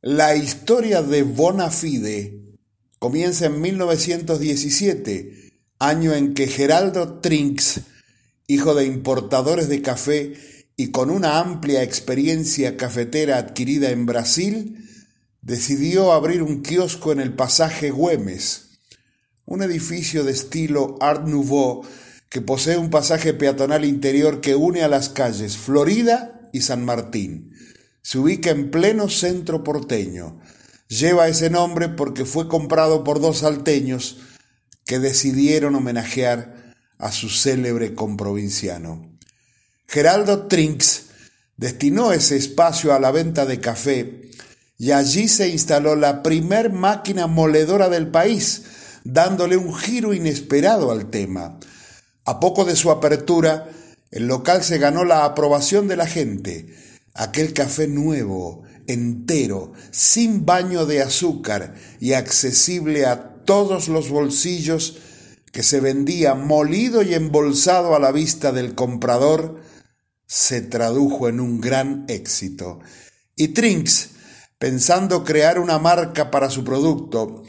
La historia de Bonafide comienza en 1917, año en que Geraldo Trinks, hijo de importadores de café y con una amplia experiencia cafetera adquirida en Brasil, decidió abrir un kiosco en el pasaje Güemes, un edificio de estilo Art Nouveau que posee un pasaje peatonal interior que une a las calles Florida y San Martín. Se ubica en pleno centro porteño. Lleva ese nombre porque fue comprado por dos salteños que decidieron homenajear a su célebre comprovinciano. Geraldo Trinks destinó ese espacio a la venta de café y allí se instaló la primer máquina moledora del país, dándole un giro inesperado al tema. A poco de su apertura, el local se ganó la aprobación de la gente. Aquel café nuevo, entero, sin baño de azúcar y accesible a todos los bolsillos, que se vendía molido y embolsado a la vista del comprador, se tradujo en un gran éxito. Y Trinks, pensando crear una marca para su producto,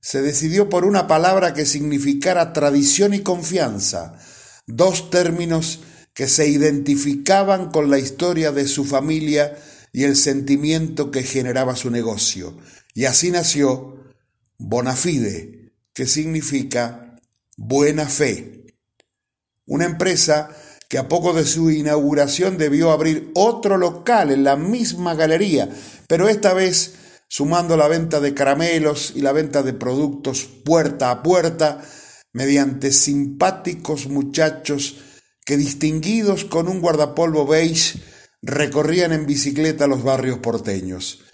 se decidió por una palabra que significara tradición y confianza, dos términos que se identificaban con la historia de su familia y el sentimiento que generaba su negocio. Y así nació Bonafide, que significa buena fe. Una empresa que a poco de su inauguración debió abrir otro local en la misma galería, pero esta vez sumando la venta de caramelos y la venta de productos puerta a puerta mediante simpáticos muchachos que distinguidos con un guardapolvo beige recorrían en bicicleta los barrios porteños.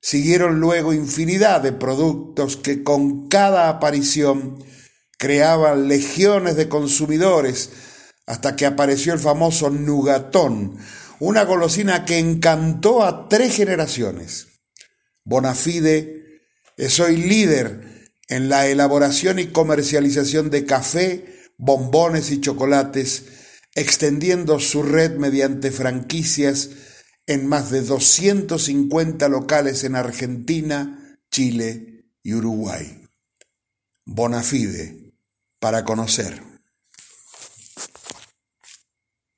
Siguieron luego infinidad de productos que con cada aparición creaban legiones de consumidores hasta que apareció el famoso Nugatón, una golosina que encantó a tres generaciones. Bonafide es hoy líder en la elaboración y comercialización de café, bombones y chocolates, extendiendo su red mediante franquicias en más de 250 locales en Argentina, Chile y Uruguay. Bonafide, para conocer.